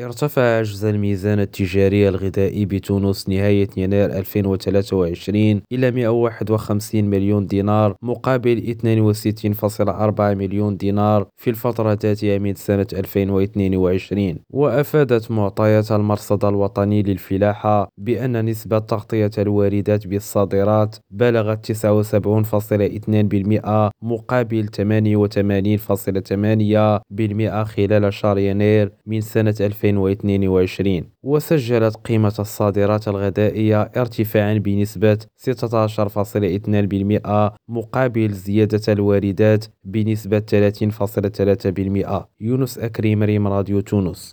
ارتفع عجز الميزان التجاري الغذائي بتونس نهاية يناير 2023 إلى 151 مليون دينار مقابل 62.4 مليون دينار في الفترة التالية من سنة 2022 وأفادت معطيات المرصد الوطني للفلاحة بأن نسبة تغطية الواردات بالصادرات بلغت 79.2% مقابل 88.8% خلال شهر يناير من سنة 2022 2022 وسجلت قيمة الصادرات الغذائية ارتفاعا بنسبة 16.2% مقابل زيادة الواردات بنسبة 30.3% يونس أكريم ريم راديو تونس.